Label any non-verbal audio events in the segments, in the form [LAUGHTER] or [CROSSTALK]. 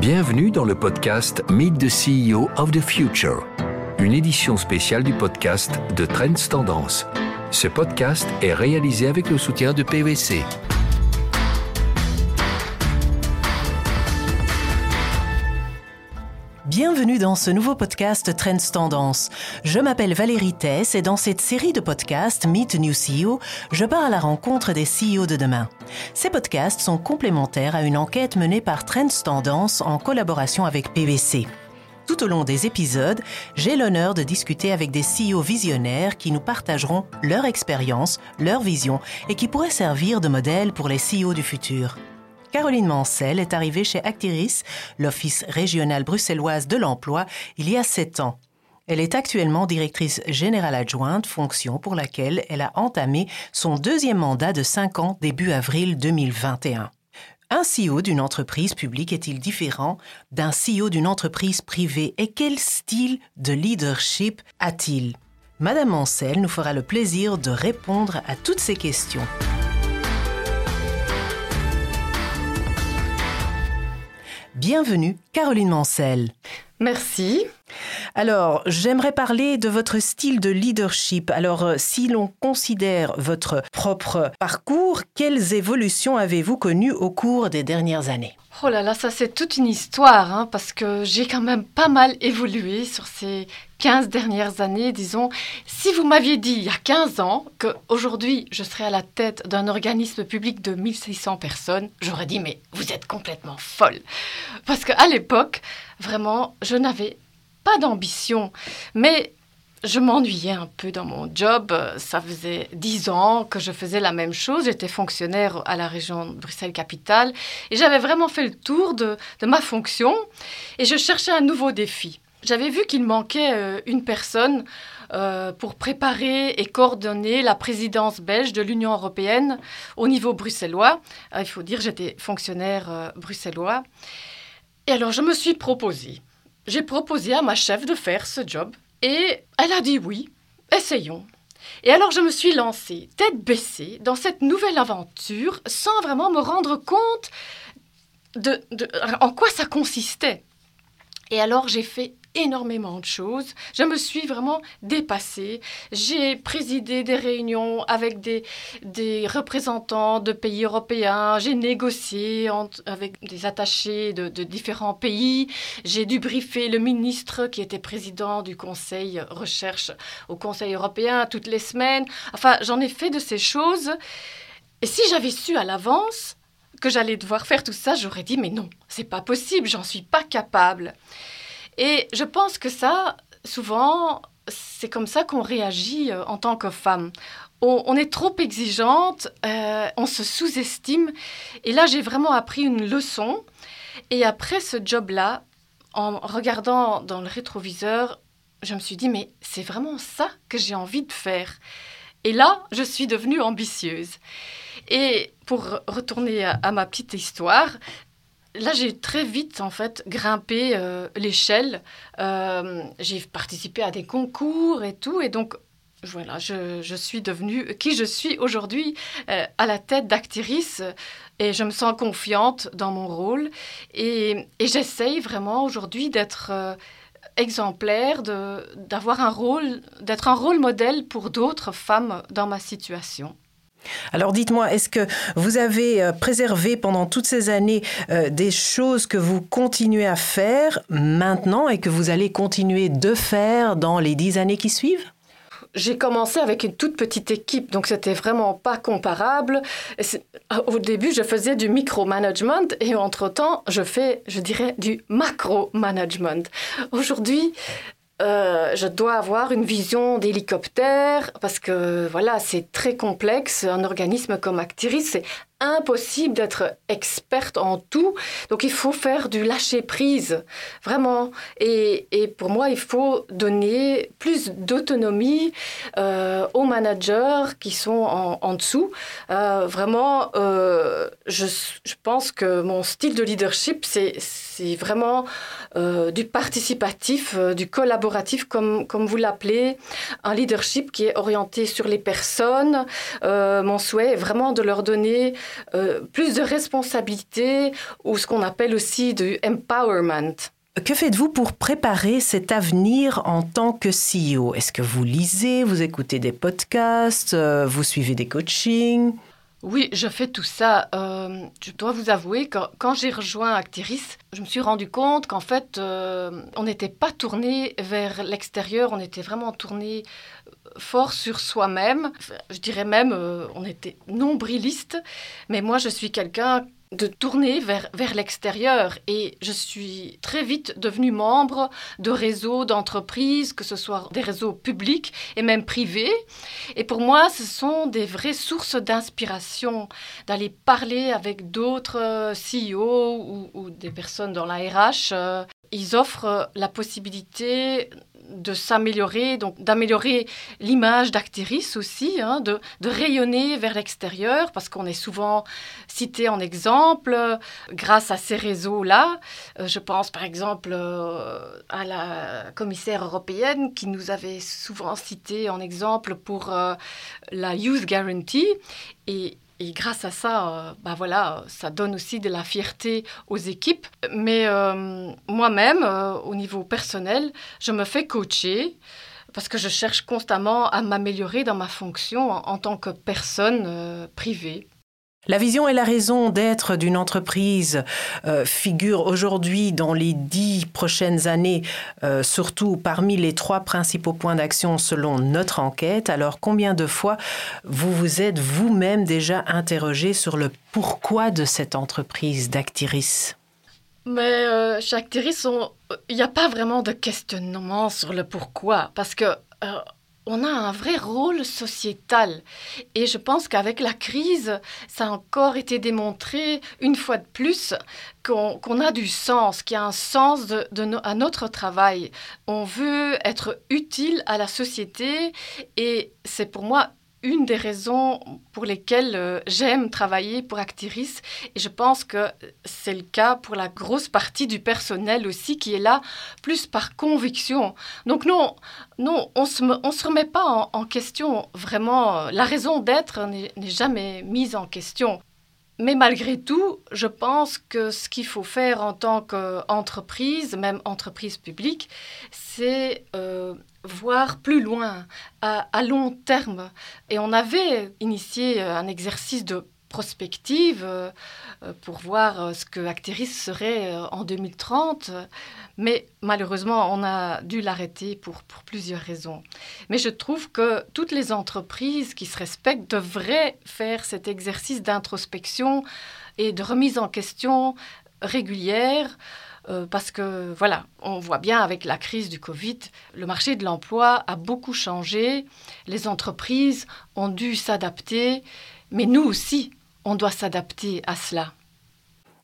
Bienvenue dans le podcast Meet the CEO of the Future, une édition spéciale du podcast de Trends Tendance. Ce podcast est réalisé avec le soutien de PVC. Bienvenue dans ce nouveau podcast Trends Tendance. Je m'appelle Valérie Tess et dans cette série de podcasts Meet New CEO, je pars à la rencontre des CEO de demain. Ces podcasts sont complémentaires à une enquête menée par Trends Tendance en collaboration avec PVC. Tout au long des épisodes, j'ai l'honneur de discuter avec des CEO visionnaires qui nous partageront leur expérience, leur vision et qui pourraient servir de modèle pour les CEO du futur. Caroline Mancel est arrivée chez Actiris, l'office régional bruxelloise de l'emploi, il y a sept ans. Elle est actuellement directrice générale adjointe, fonction pour laquelle elle a entamé son deuxième mandat de cinq ans début avril 2021. Un CEO d'une entreprise publique est-il différent d'un CEO d'une entreprise privée et quel style de leadership a-t-il? Madame Mancel nous fera le plaisir de répondre à toutes ces questions. Bienvenue, Caroline Mancel. Merci. Alors, j'aimerais parler de votre style de leadership. Alors, euh, si l'on considère votre propre parcours, quelles évolutions avez-vous connues au cours des dernières années? Oh là là, ça c'est toute une histoire, hein, parce que j'ai quand même pas mal évolué sur ces 15 dernières années, disons. Si vous m'aviez dit il y a 15 ans qu'aujourd'hui je serais à la tête d'un organisme public de 1600 personnes, j'aurais dit mais vous êtes complètement folle. Parce qu'à l'époque, vraiment, je n'avais pas d'ambition. Mais je m'ennuyais un peu dans mon job. Ça faisait dix ans que je faisais la même chose. J'étais fonctionnaire à la région Bruxelles-Capitale et j'avais vraiment fait le tour de, ma fonction et je cherchais un nouveau défi. J'avais vu qu'il manquait euh, une personne euh, pour préparer et coordonner la présidence belge de l'Union européenne au niveau bruxellois. Euh, il faut dire, j'étais fonctionnaire bruxellois. Et alors, je me suis proposé. J'ai proposé à ma chef de faire ce job et elle a dit oui, essayons. Et alors je me suis lancée, tête baissée, dans cette nouvelle aventure sans vraiment me rendre compte de, en quoi ça consistait. Et alors j'ai fait énormément de choses. Je me suis vraiment dépassée. J'ai présidé des réunions avec des, des représentants de pays européens. J'ai négocié avec des attachés de, de différents pays. J'ai dû briefer le ministre qui était président du Conseil recherche au Conseil européen toutes les semaines. Enfin, j'en ai fait de ces choses. Et si j'avais su à l'avance que j'allais devoir faire tout ça, j'aurais dit mais non, c'est pas possible, j'en suis pas capable. Et je pense que ça, souvent, c'est comme ça qu'on réagit euh, en tant que femme. On, est trop exigeante, euh, on se sous-estime. Et là, j'ai vraiment appris une leçon. Et après ce job-là, en regardant dans le rétroviseur, je me suis dit, mais c'est vraiment ça que j'ai envie de faire. Et là, je suis devenue ambitieuse. Et pour retourner à ma petite histoire, Là, j'ai très vite, en fait, grimpé euh, l'échelle. Euh, j'ai participé à des concours et tout. Et donc, voilà, je, suis devenue qui je suis aujourd'hui euh, à la tête d'Actiris. Et je me sens confiante dans mon rôle. Et, et j'essaye vraiment aujourd'hui d'être exemplaire, d'avoir un rôle, d'être un rôle modèle pour d'autres femmes dans ma situation. Alors dites-moi, est-ce que vous avez euh, préservé pendant toutes ces années euh, des choses que vous continuez à faire maintenant et que vous allez continuer de faire dans les dix années qui suivent? J'ai commencé avec une toute petite équipe, donc c'était vraiment pas comparable. Au début, je faisais du micromanagement et entre-temps, je fais, je dirais, du macro-management. Aujourd'hui, euh, je dois avoir une vision d'hélicoptère parce que voilà, c'est très complexe. Un organisme comme Actiris, c'est impossible d'être experte en tout. Donc il faut faire du lâcher prise, vraiment. Et, et pour moi, il faut donner plus d'autonomie euh, aux managers qui sont en, dessous. Euh, vraiment, euh, je, pense que mon style de leadership, c'est vraiment euh, du participatif, euh, du collaboratif, comme, comme vous l'appelez, un leadership qui est orienté sur les personnes. mon souhait est vraiment de leur donner euh, plus de responsabilité ou ce qu'on appelle aussi du empowerment. Que faites-vous pour préparer cet avenir en tant que CEO Est-ce que vous lisez, vous écoutez des podcasts, euh, vous suivez des coachings? Oui, je fais tout ça. Euh, je dois vous avouer que quand j'ai rejoint Actiris, je me suis rendu compte qu'en fait, euh, on n'était pas tourné vers l'extérieur, on était vraiment tourné fort sur soi-même. Je dirais même, on était nombriliste. Mais moi, je suis quelqu'un de tourner vers, vers l'extérieur. Et je suis très vite devenue membre de réseaux d'entreprises, que ce soit des réseaux publics et même privés. Et pour moi, ce sont des vraies sources d'inspiration d'aller parler avec d'autres euh, CEO ou, ou, des personnes dans la RH. Euh, ils offrent la possibilité de s'améliorer, donc d'améliorer l'image d'Actiris aussi, hein, de, rayonner vers l'extérieur, parce qu'on est souvent cité en exemple euh, grâce à ces réseaux-là. Euh, je pense par exemple euh, à la commissaire européenne qui nous avait souvent cité en exemple pour la Youth Guarantee. Et, et grâce à ça, bah voilà, ça donne aussi de la fierté aux équipes. Mais euh, moi-même, euh, au niveau personnel, je me fais coacher parce que je cherche constamment à m'améliorer dans ma fonction en, tant que personne euh, privée. La vision et la raison d'être d'une entreprise euh, figurent aujourd'hui dans les dix prochaines années, euh, surtout parmi les trois principaux points d'action selon notre enquête. Alors combien de fois vous vous êtes vous-même déjà interrogé sur le pourquoi de cette entreprise d'Actiris? Mais euh, chez Actiris, il n'y a pas vraiment de questionnement sur le pourquoi, parce que on a un vrai rôle sociétal. Et je pense qu'avec la crise, ça a encore été démontré une fois de plus qu'on qu a du sens, qu'il y a un sens à notre travail. On veut être utile à la société et c'est pour moi une des raisons pour lesquelles euh, j'aime travailler pour Actiris et je pense que c'est le cas pour la grosse partie du personnel aussi qui est là plus par conviction. Donc non, non on on se remet pas en, question vraiment. La raison d'être n'est jamais mise en question. Mais malgré tout, je pense que ce qu'il faut faire en tant qu'entreprise, même entreprise publique, c'est euh, voir plus loin, à, long terme. Et on avait initié un exercice de prospective euh, pour voir ce que Acteris serait en 2030. Mais malheureusement, on a dû l'arrêter pour, pour plusieurs raisons. Mais je trouve que toutes les entreprises qui se respectent devraient faire cet exercice d'introspection et de remise en question régulière. Euh, parce que voilà, on voit bien avec la crise du Covid, le marché de l'emploi a beaucoup changé, les entreprises ont dû s'adapter, mais nous aussi, on doit s'adapter à cela.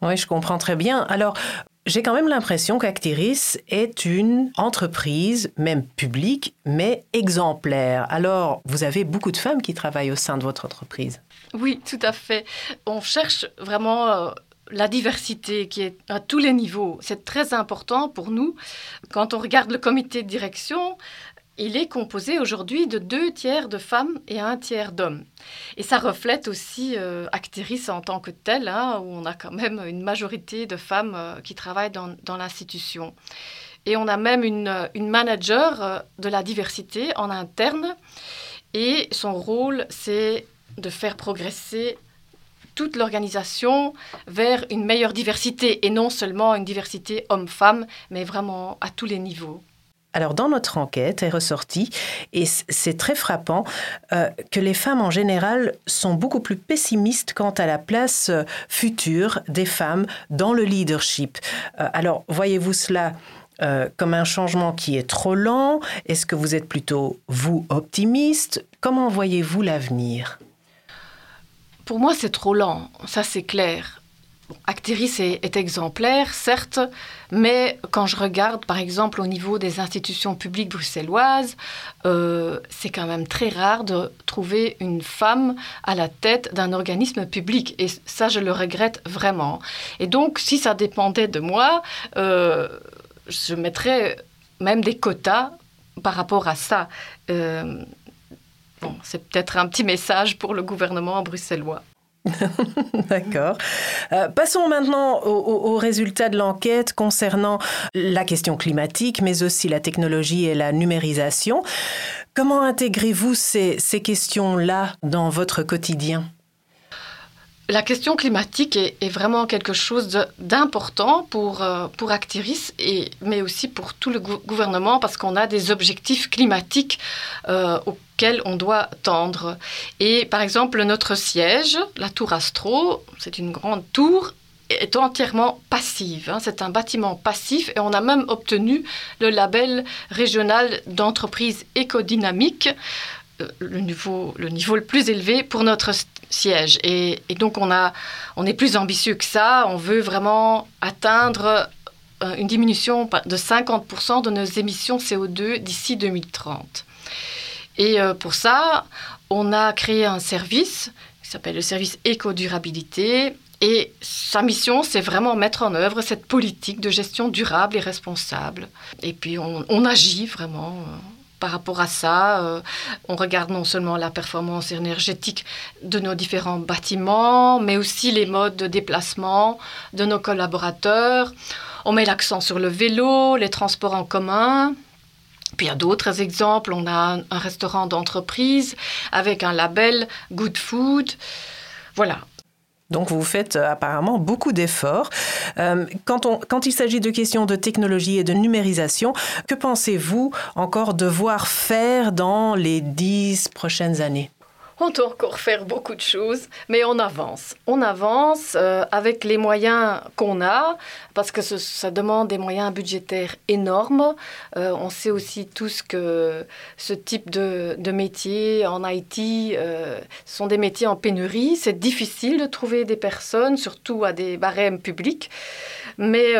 Oui, je comprends très bien. Alors, j'ai quand même l'impression qu'Actiris est une entreprise, même publique, mais exemplaire. Alors, vous avez beaucoup de femmes qui travaillent au sein de votre entreprise. Oui, tout à fait. On cherche vraiment euh, la diversité qui est à tous les niveaux. C'est très important pour nous. Quand on regarde le comité de direction, il est composé aujourd'hui de deux tiers de femmes et un tiers d'hommes. Et ça reflète aussi euh, Actiris en tant que tel, hein, où on a quand même une majorité de femmes euh, qui travaillent dans, l'institution. Et on a même une, une manager euh, de la diversité en interne. Et son rôle, c'est de faire progresser toute l'organisation vers une meilleure diversité, et non seulement une diversité homme-femme, mais vraiment à tous les niveaux. Alors dans notre enquête est ressorti, et c'est très frappant, euh, que les femmes en général sont beaucoup plus pessimistes quant à la place euh, future des femmes dans le leadership. Euh, alors voyez-vous cela comme un changement qui est trop lent? Est-ce que vous êtes plutôt, vous, optimiste? Comment voyez-vous l'avenir? Pour moi, c'est trop lent, ça c'est clair. Est, est, exemplaire, certes, mais quand je regarde, par exemple, au niveau des institutions publiques bruxelloises, euh, c'est quand même très rare de trouver une femme à la tête d'un organisme public. Et ça, je le regrette vraiment. Et donc, si ça dépendait de moi, euh, je mettrais même des quotas par rapport à ça. Euh, c'est peut-être un petit message pour le gouvernement bruxellois. [LAUGHS] D'accord. Euh, passons maintenant aux, résultats de l'enquête concernant la question climatique, mais aussi la technologie et la numérisation. Comment intégrez-vous ces questions-là dans votre quotidien? La question climatique est, vraiment quelque chose d'important pour, euh, pour Actiris, et, mais aussi pour tout le gouvernement, parce qu'on a des objectifs climatiques euh, auxquels on doit tendre. Et par exemple, notre siège, la tour Astro, c'est une grande tour, est entièrement passive. Hein. C'est un bâtiment passif et on a même obtenu le label régional d'entreprise écodynamique euh, le niveau, le niveau le plus élevé pour notre siège. Et, donc, on, a, on est plus ambitieux que ça. On veut vraiment atteindre euh, une diminution de 50% de nos émissions CO2 d'ici 2030. Et euh, pour ça, on a créé un service qui s'appelle le service éco-durabilité. Et sa mission, c'est vraiment mettre en œuvre cette politique de gestion durable et responsable. Et puis, on, on agit vraiment par rapport à ça, euh, on regarde non seulement la performance énergétique de nos différents bâtiments, mais aussi les modes de déplacement de nos collaborateurs. On met l'accent sur le vélo, les transports en commun. Puis il y a d'autres exemples. On a un restaurant d'entreprise avec un label Good Food. Voilà, donc vous faites euh, apparemment beaucoup d'efforts. Euh, quand, quand il s'agit de questions de technologie et de numérisation, que pensez-vous encore devoir faire dans les dix prochaines années? On doit encore faire beaucoup de choses, mais on avance. On avance euh, avec les moyens qu'on a, parce que ça demande des moyens budgétaires énormes. Euh, on sait aussi tous que ce type de, de métier en IT euh, sont des métiers en pénurie. C'est difficile de trouver des personnes, surtout à des barèmes publics. Mais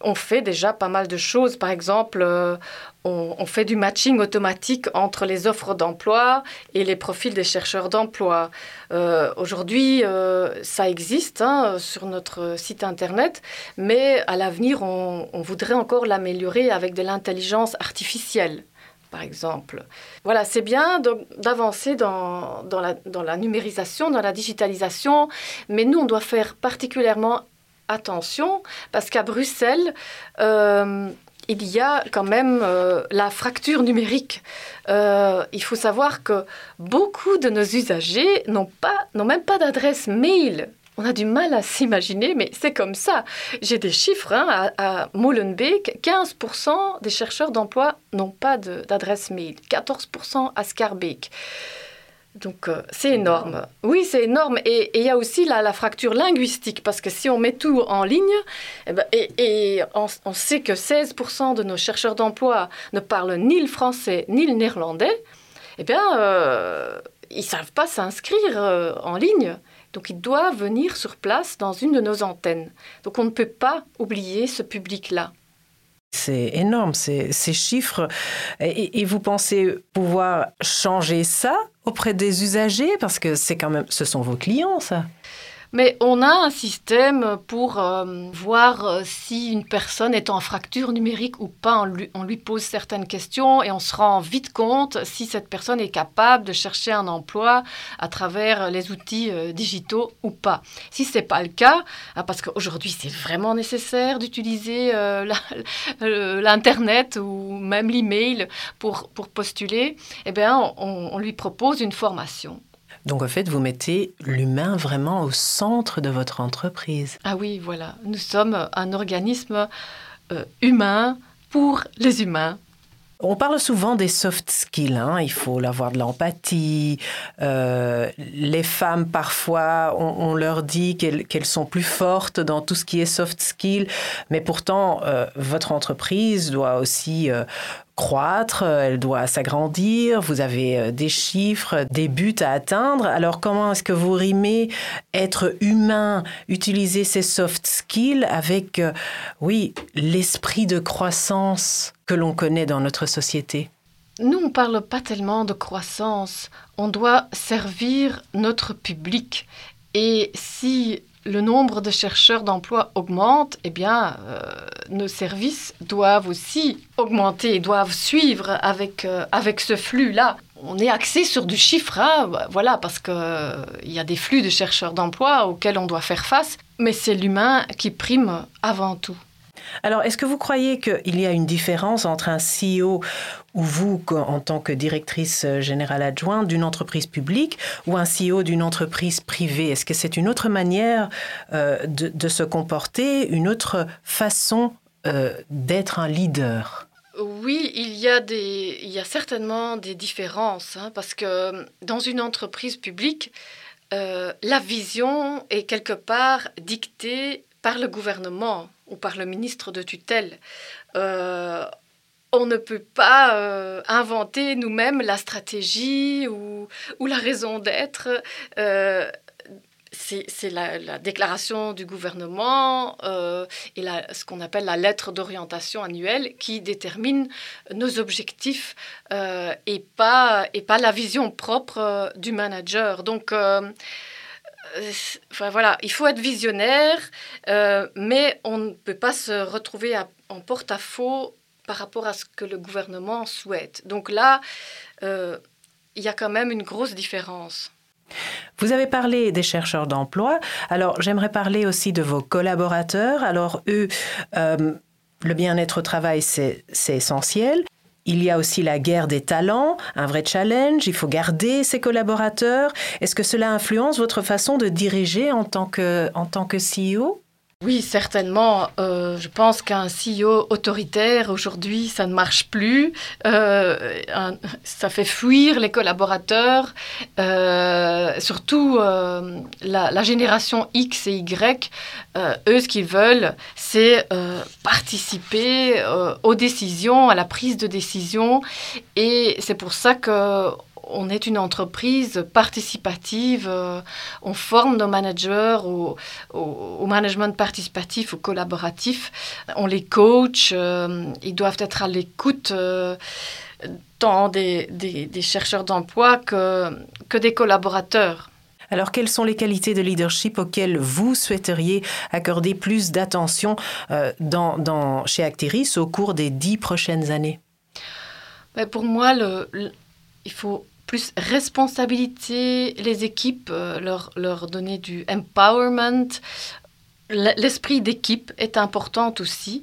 on fait déjà pas mal de choses. Par exemple, euh, on, fait du matching automatique entre les offres d'emploi et les profils des chercheurs d'emploi. Euh, aujourd'hui, euh, ça existe hein, sur notre site Internet, mais à l'avenir, on, voudrait encore l'améliorer avec de l'intelligence artificielle par exemple. Voilà, c'est bien d'avancer dans, la, dans, la, numérisation, dans la digitalisation, mais nous, on doit faire particulièrement attention, parce qu'à Bruxelles, euh, il y a quand même euh, la fracture numérique. Euh, il faut savoir que beaucoup de nos usagers n'ont même pas d'adresse mail. On a du mal à s'imaginer, mais c'est comme ça. J'ai des chiffres hein, à, Molenbeek, 15% des chercheurs d'emploi n'ont pas d'adresse mail, 14% à Scarbeek. Donc euh, c'est énorme. Oui, c'est énorme. Et il y a aussi la, fracture linguistique, parce que si on met tout en ligne, eh ben, et, on, sait que 16% de nos chercheurs d'emploi ne parlent ni le français ni le néerlandais, eh bien, euh, ils ne savent pas s'inscrire euh, en ligne. Donc ils doivent venir sur place dans une de nos antennes. Donc on ne peut pas oublier ce public-là. C'est énorme, ces, chiffres. Et, vous pensez pouvoir changer ça auprès des usagers Parce que c'est quand même, ce sont vos clients, ça. Mais on a un système pour euh, voir euh, si une personne est en fracture numérique ou pas. On lui, pose certaines questions et on se rend vite compte si cette personne est capable de chercher un emploi à travers les outils euh, digitaux ou pas. Si ce n'est pas le cas, hein, parce qu'aujourd'hui c'est vraiment nécessaire d'utiliser [LAUGHS] l'Internet ou même l'email pour, pour postuler, eh bien, on lui propose une formation. Donc en fait, vous mettez l'humain vraiment au centre de votre entreprise. Ah oui, voilà. Nous sommes un organisme euh, humain pour les humains. On parle souvent des soft skills. Hein. Il faut avoir de l'empathie. Euh, les femmes, parfois, on, leur dit qu'elles sont plus fortes dans tout ce qui est soft skills. Mais pourtant, euh, votre entreprise doit aussi croître, elle doit s'agrandir, vous avez euh, des chiffres, des buts à atteindre. Alors comment est-ce que vous rimez être humain, utiliser ces soft skills avec, euh, oui, l'esprit de croissance que l'on connaît dans notre société? Nous, on ne parle pas tellement de croissance. On doit servir notre public. Et si le nombre de chercheurs d'emploi augmente, eh bien, euh, nos services doivent aussi augmenter, doivent suivre avec, euh, avec ce flux-là. on est axé sur du chiffre, hein, voilà, parce qu'il il y a des flux de chercheurs d'emploi auxquels on doit faire face, mais c'est l'humain qui prime avant tout. Alors, est-ce que vous croyez qu'il y a une différence entre un CEO ou vous, en tant que directrice générale adjointe d'une entreprise publique, ou un CEO d'une entreprise privée Est-ce que c'est une autre manière euh, de, se comporter, une autre façon euh, d'être un leader? Oui, il y, a certainement des différences, hein, parce que dans une entreprise publique, euh, la vision est quelque part dictée par le gouvernement ou par le ministre de tutelle. Euh, on ne peut pas euh, inventer nous-mêmes la stratégie ou, la raison d'être c'est la, déclaration du gouvernement euh, et ce qu'on appelle la lettre d'orientation annuelle qui détermine nos objectifs euh, et, pas, la vision propre euh, du manager. Donc, voilà, il faut être visionnaire, mais on ne peut pas se retrouver en porte-à-faux par rapport à ce que le gouvernement souhaite. Donc là, il y a quand même une grosse différence. Vous avez parlé des chercheurs d'emploi. Alors, j'aimerais parler aussi de vos collaborateurs. Alors, eux, euh, le bien-être au travail, c'est essentiel. Il y a aussi la guerre des talents, un vrai challenge. Il faut garder ses collaborateurs. Est-ce que cela influence votre façon de diriger en tant que, en tant que CEO oui, certainement. Euh, je pense qu'un CEO autoritaire, aujourd'hui, ça ne marche plus. Euh, ça fait fuir les collaborateurs. Euh, surtout la, génération X et Y, eux, ce qu'ils veulent, c'est participer aux décisions, à la prise de décision. Et c'est pour ça que on est une entreprise participative, euh, on forme nos managers au, management participatif, au collaboratif, on les coach, euh, ils doivent être à l'écoute euh, tant des, chercheurs d'emploi que, que des collaborateurs. Alors, quelles sont les qualités de leadership auxquelles vous souhaiteriez accorder plus d'attention dans, chez Actiris au cours des dix prochaines années? Ben, Pour moi, il faut plus responsabilité les équipes, euh, leur, leur donner du empowerment. L'esprit d'équipe est important aussi.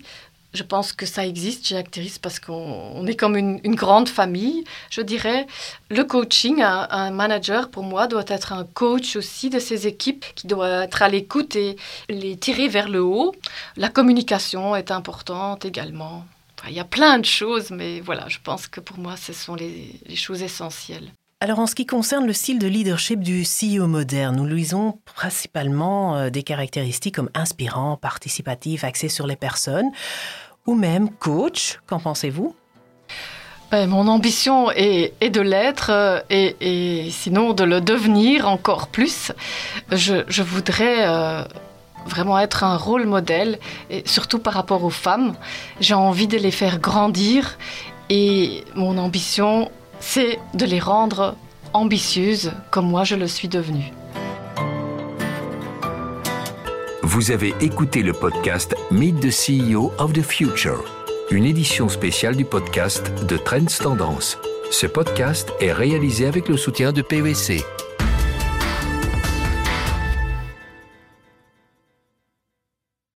Je pense que ça existe chez Actiris parce qu'on est comme une, grande famille, je dirais. Le coaching, un, manager, pour moi, doit être un coach aussi de ses équipes qui doit être à l'écoute et les tirer vers le haut. La communication est importante également il y a plein de choses, mais voilà, je pense que pour moi, ce sont les, choses essentielles. Alors en ce qui concerne le style de leadership du CEO moderne, nous lisons principalement euh, des caractéristiques comme inspirant, participatif, axé sur les personnes, ou même coach. Qu'en pensez-vous? Ben, mon ambition est, de l'être euh, et, sinon de le devenir encore plus. Je, voudrais euh, vraiment être un rôle modèle, surtout par rapport aux femmes. J'ai envie de les faire grandir et mon ambition, c'est de les rendre ambitieuses comme moi je le suis devenue. Vous avez écouté le podcast Meet the CEO of the Future, une édition spéciale du podcast de Trends Tendance. Ce podcast est réalisé avec le soutien de PVC,